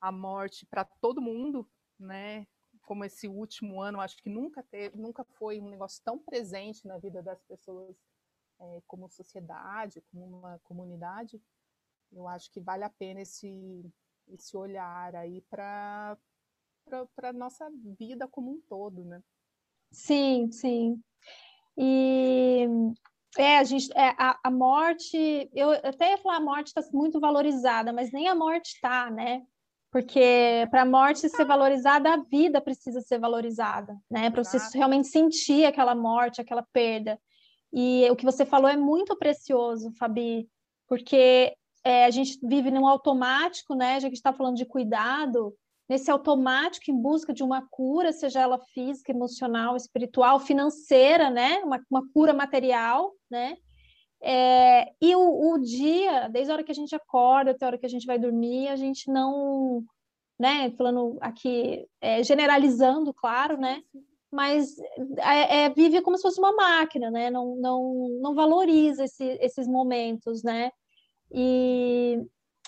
a morte para todo mundo, né? Como esse último ano, acho que nunca teve, nunca foi um negócio tão presente na vida das pessoas é, como sociedade, como uma comunidade. Eu acho que vale a pena esse, esse olhar aí para a nossa vida como um todo, né? Sim, sim. E é, a gente, é, a, a morte, eu até ia falar a morte está muito valorizada, mas nem a morte está, né? Porque para a morte ser valorizada, a vida precisa ser valorizada, né? Para você realmente sentir aquela morte, aquela perda. E o que você falou é muito precioso, Fabi, porque é, a gente vive num automático, né? Já que a gente está falando de cuidado, nesse automático em busca de uma cura, seja ela física, emocional, espiritual, financeira, né? Uma, uma cura material, né? É, e o, o, dia, desde a hora que a gente acorda até a hora que a gente vai dormir, a gente não, né? Falando aqui, é, generalizando, claro, né? Mas é, é, vive como se fosse uma máquina, né? Não, não, não valoriza esse, esses momentos, né? E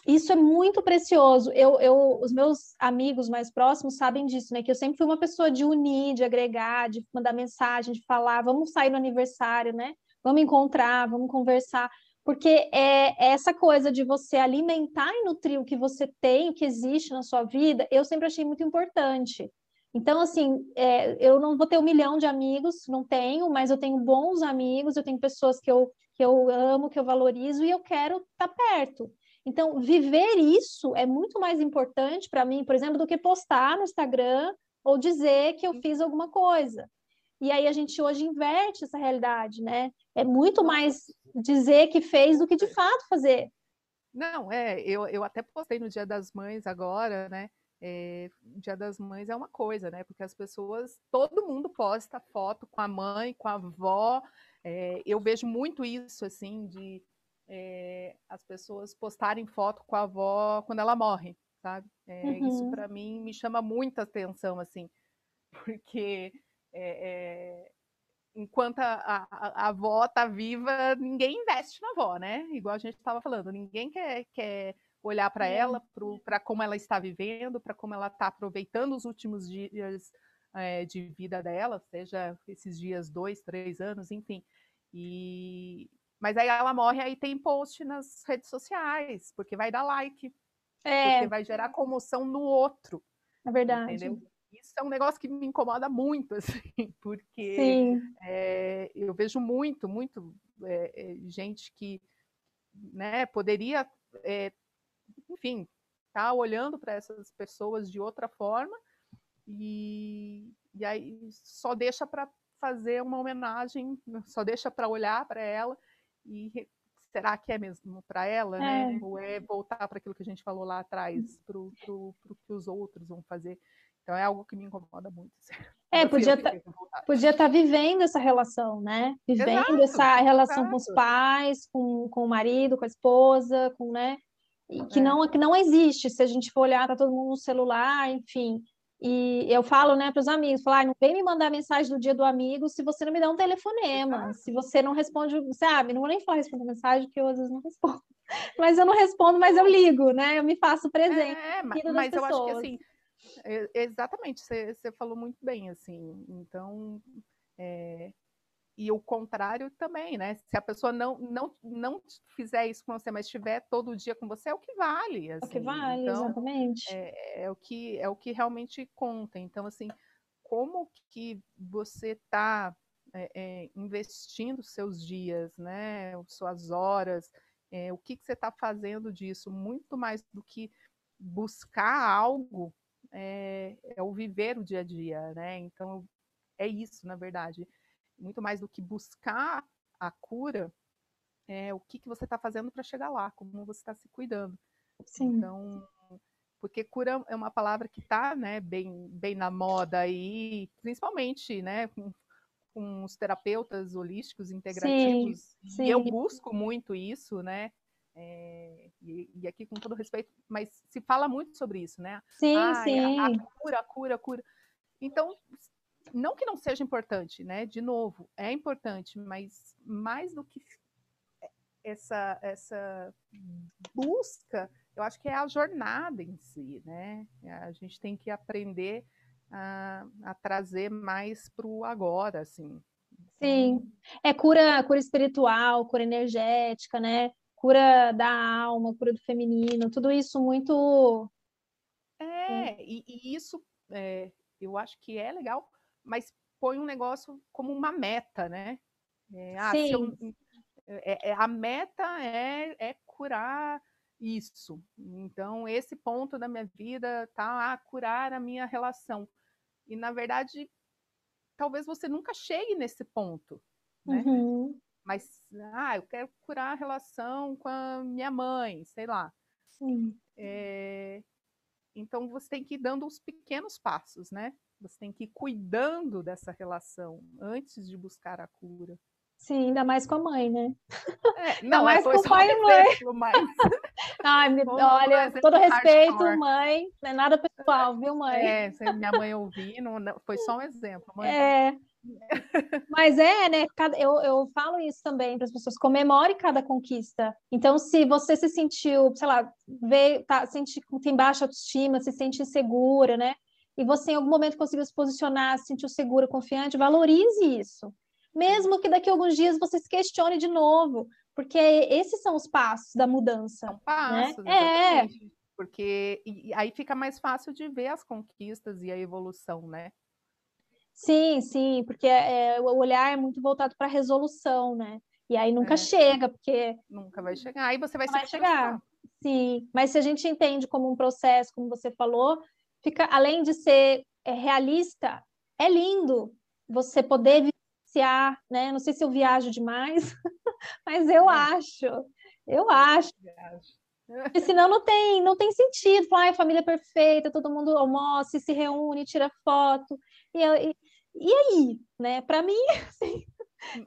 isso é muito precioso. Eu, eu, os meus amigos mais próximos sabem disso, né? Que eu sempre fui uma pessoa de unir, de agregar, de mandar mensagem, de falar, vamos sair no aniversário, né? Vamos encontrar, vamos conversar. Porque é, é essa coisa de você alimentar e nutrir o que você tem, o que existe na sua vida, eu sempre achei muito importante. Então, assim, é, eu não vou ter um milhão de amigos, não tenho, mas eu tenho bons amigos, eu tenho pessoas que eu, que eu amo, que eu valorizo e eu quero estar tá perto. Então, viver isso é muito mais importante para mim, por exemplo, do que postar no Instagram ou dizer que eu fiz alguma coisa. E aí a gente hoje inverte essa realidade, né? É muito mais dizer que fez do que de fato fazer. Não, é, eu, eu até postei no Dia das Mães agora, né? É, Dia das Mães é uma coisa, né? Porque as pessoas, todo mundo posta foto com a mãe, com a avó. É, eu vejo muito isso, assim, de é, as pessoas postarem foto com a avó quando ela morre, sabe? É, uhum. Isso para mim me chama muita atenção, assim, [LAUGHS] porque é, enquanto a, a, a, avó tá viva, ninguém investe na avó, né? Igual a gente estava falando, ninguém quer, quer olhar para ela, para como ela está vivendo, para como ela está aproveitando os últimos dias é, de vida dela, seja esses dias, dois, três anos, enfim. E, mas aí ela morre, aí tem post nas redes sociais, porque vai dar like. É. Porque vai gerar comoção no outro. É verdade. Entendeu? Isso é um negócio que me incomoda muito, [LAUGHS] assim, porque é, eu vejo muito, muito é, gente que né, poderia, enfim, tá olhando para essas pessoas de outra forma e, e aí só deixa para fazer uma homenagem, só deixa para olhar para ela e será que é mesmo para ela, né? é. né? Ou é voltar para aquilo que a gente falou lá atrás, para o que os outros vão fazer. Então é algo que me incomoda muito. [LAUGHS] É, podia tá, podia estar tá vivendo essa relação, né? Vivendo exato, essa relação exato. com os pais, com, com o marido, com a esposa, com, né? E que, é. não, que não existe. Se a gente for olhar, tá todo mundo no celular, enfim. E eu falo, né, para os amigos, falar, ah, não vem me mandar mensagem do dia do amigo se você não me dá um telefonema, se você não responde, sabe, não vou nem falar responder mensagem, que eu às vezes não respondo. [LAUGHS] Mas eu não respondo, mas eu ligo, né? Eu me faço presente. É, mas, mas eu acho que assim, exatamente, você, você falou muito bem, assim. Então, é, e o contrário também, né? Se a pessoa não, não, não fizer isso com você, mas estiver todo dia com você, é o que vale. Assim. É o que assim. vale, então, exatamente. É, é, o que, é o que realmente conta. Então, assim, como que você está é, é, investindo seus dias, né? Suas horas, é, o que, que você está fazendo disso? Muito mais do que buscar algo é, é o viver o dia a dia, né? Então, é isso, na verdade. Muito mais do que buscar a cura, é o que, que você está fazendo para chegar lá, como você está se cuidando. Sim. Então, porque cura é uma palavra que está né, bem, bem na moda aí, principalmente né, com, com os terapeutas holísticos integrativos. Sim, sim. E eu busco muito isso, né? É, e, e, aqui com todo respeito, mas se fala muito sobre isso, né? Sim, ah, sim. A, a cura, a cura, a cura. Então, não que não seja importante, né? De novo, é importante, mas mais do que essa, essa busca, eu acho que é a jornada em si, né? A gente tem que aprender a, a trazer mais para o agora, assim. Sim, é cura, cura espiritual, cura energética, né? cura da alma, cura do feminino, tudo isso muito. É, e, e isso é, eu acho que é legal, mas põe um negócio como uma meta, né? É, ah, Sim. Eu, é, é, a meta é, é curar isso. Então, esse ponto da minha vida tá a curar a minha relação. E, na verdade, talvez você nunca chegue nesse ponto. Né? Uhum. Mas, ah, eu quero curar a relação com a minha mãe, sei lá. Sim. É, então você tem que ir dando os pequenos passos, né? Você tem que ir cuidando dessa relação antes de buscar a cura. Sim, ainda mais com a mãe, né? É, [LAUGHS] não, mais com o pai e mãe. Exemplo, mas... [LAUGHS] Ai, me, [LAUGHS] olha, todo respeito, hardcore. mãe, não é nada pessoal, viu, mãe? É, minha mãe ouvir, não, foi só um exemplo. Mãe. É, mas é, né? Eu, eu falo isso também para as pessoas: comemore cada conquista. Então, se você se sentiu, sei lá, veio, tá, sente, tem baixa autoestima, se sente insegura, né? E você em algum momento conseguiu se posicionar, se sentiu segura, confiante, valorize isso. Mesmo que daqui a alguns dias você se questione de novo, porque esses são os passos da mudança. São passos, né? É. Porque aí fica mais fácil de ver as conquistas e a evolução, né? Sim, sim, porque é, o olhar é muito voltado para a resolução, né? E aí nunca é. chega, porque. Nunca vai chegar, aí você vai, vai chegar. Sim, mas se a gente entende como um processo, como você falou, fica, além de ser é, realista, é lindo você poder vivenciar, né? Não sei se eu viajo demais, [LAUGHS] mas eu acho, eu acho. Porque senão não tem, não tem sentido. Falar, ah, família perfeita, todo mundo almoça, se reúne, tira foto. E, e, e aí, né? Para mim, [LAUGHS] assim,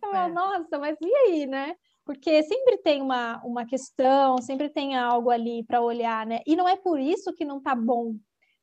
eu é. nossa, mas e aí, né? Porque sempre tem uma, uma questão, sempre tem algo ali para olhar, né? E não é por isso que não tá bom,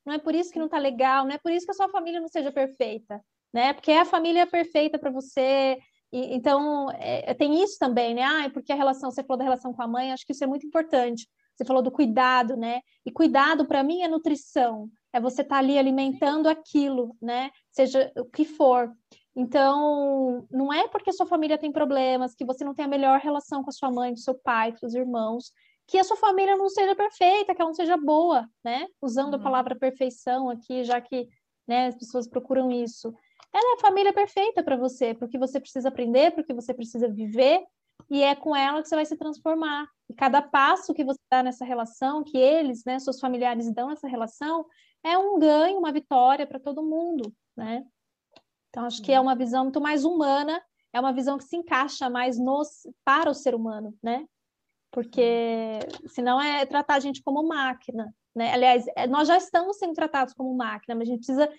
não é por isso que não tá legal, não é por isso que a sua família não seja perfeita, né? Porque é a família perfeita para você. E, então, é, tem isso também, né? Ah, porque a relação, você falou da relação com a mãe, acho que isso é muito importante. Você falou do cuidado, né? E cuidado, para mim, é nutrição. É você estar tá ali alimentando aquilo, né? Seja o que for. Então, não é porque a sua família tem problemas, que você não tem a melhor relação com a sua mãe, com seu pai, com seus irmãos, que a sua família não seja perfeita, que ela não seja boa, né? Usando uhum. a palavra perfeição aqui, já que né, as pessoas procuram isso. Ela é a família perfeita para você, porque você precisa aprender, porque você precisa viver, e é com ela que você vai se transformar. E cada passo que você dá nessa relação, que eles, né, seus familiares dão nessa relação, é um ganho, uma vitória para todo mundo, né? Então acho que é uma visão muito mais humana, é uma visão que se encaixa mais nos, para o ser humano, né? Porque senão é tratar a gente como máquina, né? Aliás, é, nós já estamos sendo tratados como máquina, mas a gente precisa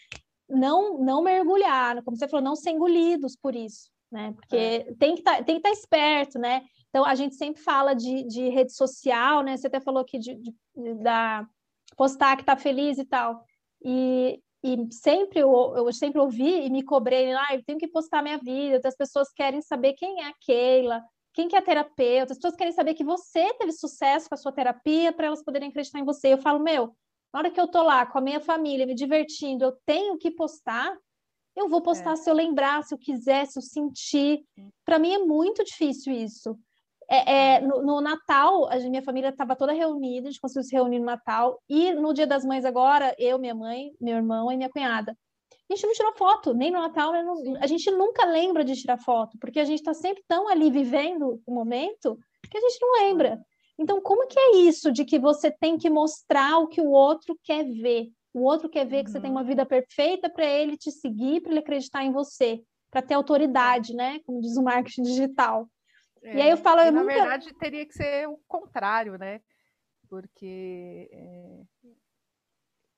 não não mergulhar, como você falou, não ser engolidos por isso, né? Porque é. tem que tá, tem que estar tá esperto, né? Então a gente sempre fala de, de rede social, né? Você até falou aqui de, de, de da postar que está feliz e tal. E, e sempre eu, eu sempre ouvi e me cobrei, ah, eu tenho que postar minha vida, as pessoas querem saber quem é a Keila, quem que é terapeuta, as pessoas querem saber que você teve sucesso com a sua terapia para elas poderem acreditar em você. Eu falo, meu, na hora que eu tô lá com a minha família, me divertindo, eu tenho que postar, eu vou postar é. se eu lembrar, se eu quiser, se eu sentir. Para mim é muito difícil isso. É, é no, no, Natal, a minha família estava toda reunida, a gente conseguiu se reunir no Natal, e no Dia das Mães agora, eu, minha mãe, meu irmão e minha cunhada. A gente não tirou foto, nem no Natal, nem no... a gente nunca lembra de tirar foto, porque a gente está sempre tão ali vivendo o momento que a gente não lembra. Então, como que é isso de que você tem que mostrar o que o outro quer ver? O outro quer ver que você tem uma uhum. vida perfeita para ele te seguir, para ele acreditar em você, para ter autoridade, né? Como diz o marketing digital. É, e aí eu falo, eu na nunca... verdade teria que ser o contrário, né? Porque é,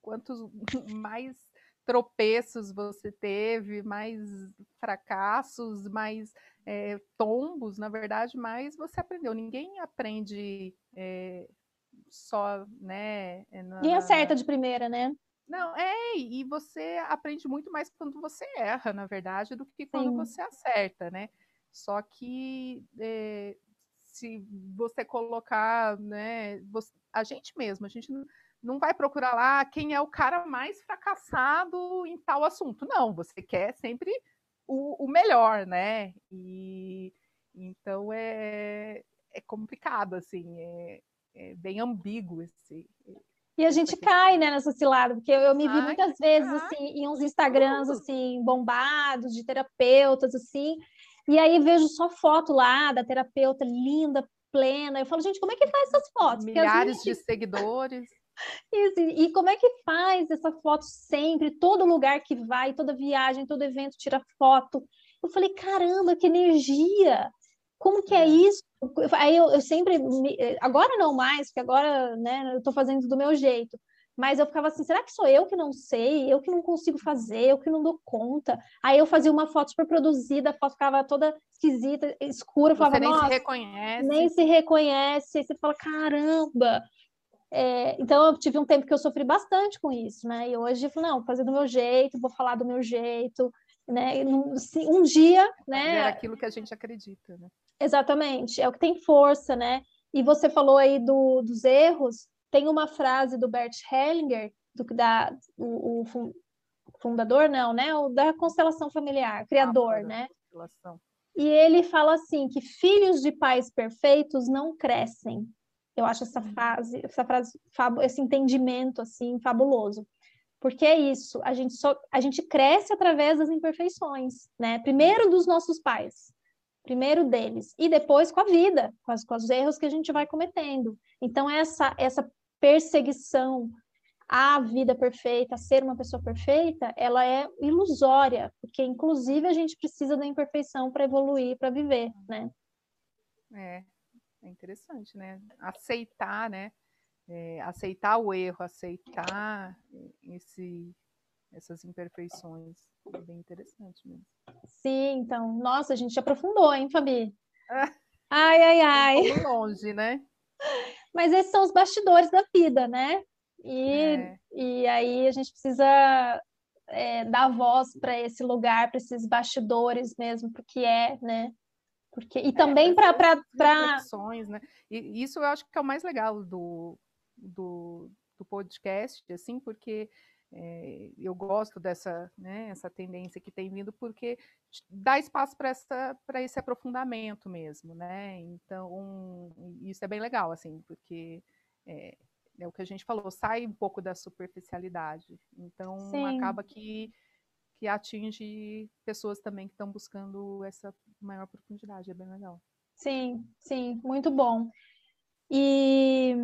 quantos [LAUGHS] mais tropeços você teve, mais fracassos, mais é, tombos, na verdade, mais você aprendeu. Ninguém aprende é, só, né? É, na, Ninguém acerta de primeira, né? Não, é, e você aprende muito mais quando você erra, na verdade, do que quando Sim. você acerta, né? Só que é, se você colocar, né, você, a gente mesmo, a gente não vai procurar lá quem é o cara mais fracassado em tal assunto. Não, você quer sempre o, o melhor, né? E então é, é complicado, assim, é, é bem ambíguo esse. E a gente cai, né, nessa cilada, porque eu, eu me vi muitas vezes, assim, em uns Instagrams, assim, bombados, de terapeutas, assim, e aí vejo só foto lá da terapeuta linda, plena. Eu falo, gente, como é que faz essas fotos? Milhares gente... de seguidores. Isso, e como é que faz essa foto sempre? Todo lugar que vai, toda viagem, todo evento tira foto. Eu falei, caramba, que energia! Como que é, é isso? Aí eu, eu, sempre, agora não mais, porque agora, né, eu estou fazendo do meu jeito. Mas eu ficava assim, será que sou eu que não sei? Eu que não consigo fazer? Eu que não dou conta? Aí eu fazia uma foto super produzida, a foto ficava toda esquisita, escura. Você falava, nem se reconhece. Nem se reconhece. Aí você fala, caramba, é, então eu tive um tempo que eu sofri bastante com isso, né? E hoje eu falo, não, vou fazer do meu jeito, vou falar do meu jeito, né? Um dia, né? É aquilo que a gente acredita, né? Exatamente, é o que tem força, né? E você falou aí do, dos erros, tem uma frase do Bert Hellinger, do, da, o, o fundador, não, né? O da constelação familiar, criador, ah, né? E ele fala assim que filhos de pais perfeitos não crescem, eu acho essa uhum. frase, essa frase, esse entendimento assim fabuloso. Porque é isso, a gente só a gente cresce através das imperfeições, né? Primeiro dos nossos pais, primeiro deles e depois com a vida, com, as, com os erros que a gente vai cometendo. Então essa essa perseguição à vida perfeita, a ser uma pessoa perfeita, ela é ilusória, porque inclusive a gente precisa da imperfeição para evoluir, para viver, né? É, é interessante, né? Aceitar, né? É, aceitar o erro, aceitar esse, essas imperfeições. É bem interessante mesmo. Sim, então, nossa, a gente aprofundou, hein, Fabi? [LAUGHS] ai, ai, ai. Um longe, né? Mas esses são os bastidores da vida, né? E, é. e aí a gente precisa é, dar voz para esse lugar, para esses bastidores mesmo, porque é, né? Porque, e é, também é, para. Reflexões, né? E isso eu acho que é o mais legal do, do, do podcast, assim, porque é, eu gosto dessa né, essa tendência que tem vindo, porque dá espaço para esse aprofundamento mesmo, né? Então, isso é bem legal, assim, porque é, é o que a gente falou, sai um pouco da superficialidade. Então, Sim. acaba que que atinge pessoas também que estão buscando essa maior profundidade. É bem legal. Sim, sim, muito bom. E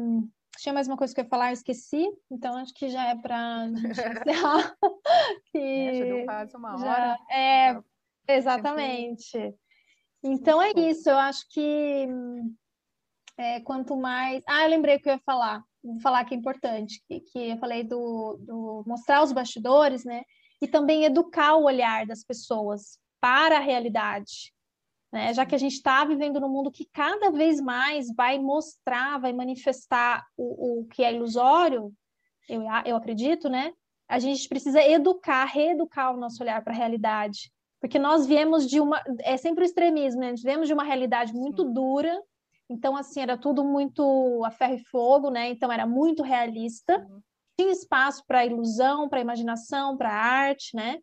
tinha mais uma coisa que eu ia falar, eu esqueci, então acho que já é para [LAUGHS] encerrar. [LAUGHS] que é, já deu quase uma já, hora. É, exatamente. Então é isso, eu acho que é, quanto mais. Ah, eu lembrei o que eu ia falar. Vou falar que é importante, que, que eu falei do, do mostrar os bastidores, né? E também educar o olhar das pessoas para a realidade. Né? Já que a gente está vivendo num mundo que cada vez mais vai mostrar, vai manifestar o, o que é ilusório, eu, eu acredito, né? A gente precisa educar, reeducar o nosso olhar para a realidade. Porque nós viemos de uma. É sempre o extremismo, né? Nós viemos de uma realidade muito dura, então, assim, era tudo muito a ferro e fogo, né? Então, era muito realista. Uhum tinha espaço para ilusão, para imaginação, para arte, né?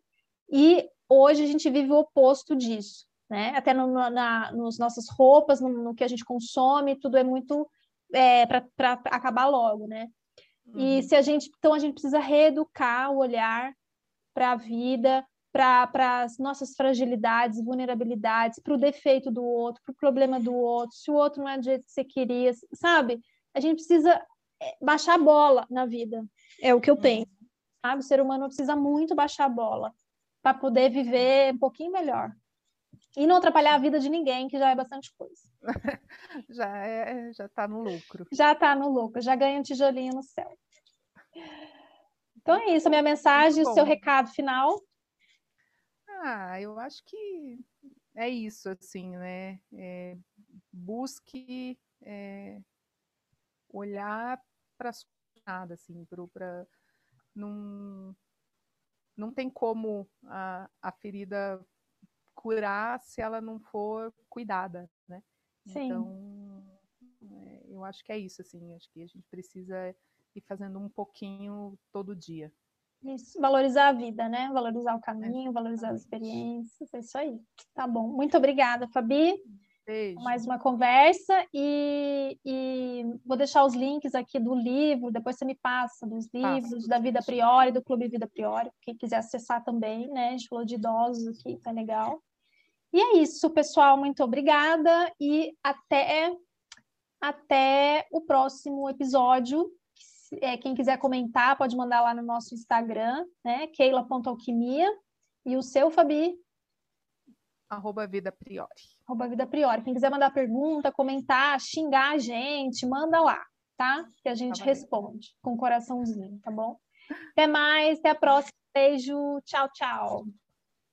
E hoje a gente vive o oposto disso, né? Até no, na, nos nossas roupas, no, no, que a gente consome, tudo é muito é, para acabar logo, né? Uhum. E se a gente, então a gente precisa reeducar o olhar para a vida, para as nossas fragilidades, vulnerabilidades, para o defeito do outro, para o problema do outro, se o outro não é do jeito que você queria, sabe? A gente precisa baixar a bola na vida, é o que eu penso. sabe? O ser humano precisa muito baixar a bola para poder viver um pouquinho melhor. E não atrapalhar a vida de ninguém, que já é bastante coisa. [LAUGHS] já é, já está no lucro. Já está no lucro, já ganha um tijolinho no céu. Então é isso, a minha mensagem, o seu recado final. Ah, eu acho que é isso, assim, né? É, busque é, olhar para nada, assim, para não, não tem como a, a ferida curar se ela não for cuidada, né? Sim. Então, é, eu acho que é isso, assim, acho que a gente precisa ir fazendo um pouquinho todo dia. Isso, valorizar a vida, né? Valorizar o caminho, é. valorizar as experiências, é isso aí. Tá bom. Muito obrigada, Fabi. Beijo. Mais uma conversa e, e, vou deixar os links aqui do livro, depois você me passa dos livros, Passo, da Vida Priori, do Clube Vida Priori, quem quiser acessar também, né? A gente falou de idosos aqui, tá legal. E é isso, pessoal. Muito obrigada e até, até o próximo episódio. É, quem quiser comentar, pode mandar lá no nosso Instagram, né? Keila.alquimia. E o seu, Fabi? Arroba Vida Priori. Arroba Vida Priori. Quem quiser mandar pergunta, comentar, xingar a gente, manda lá, tá? Que a gente tá responde com um coraçãozinho, tá bom? Até mais, até a próxima. Beijo, tchau, tchau.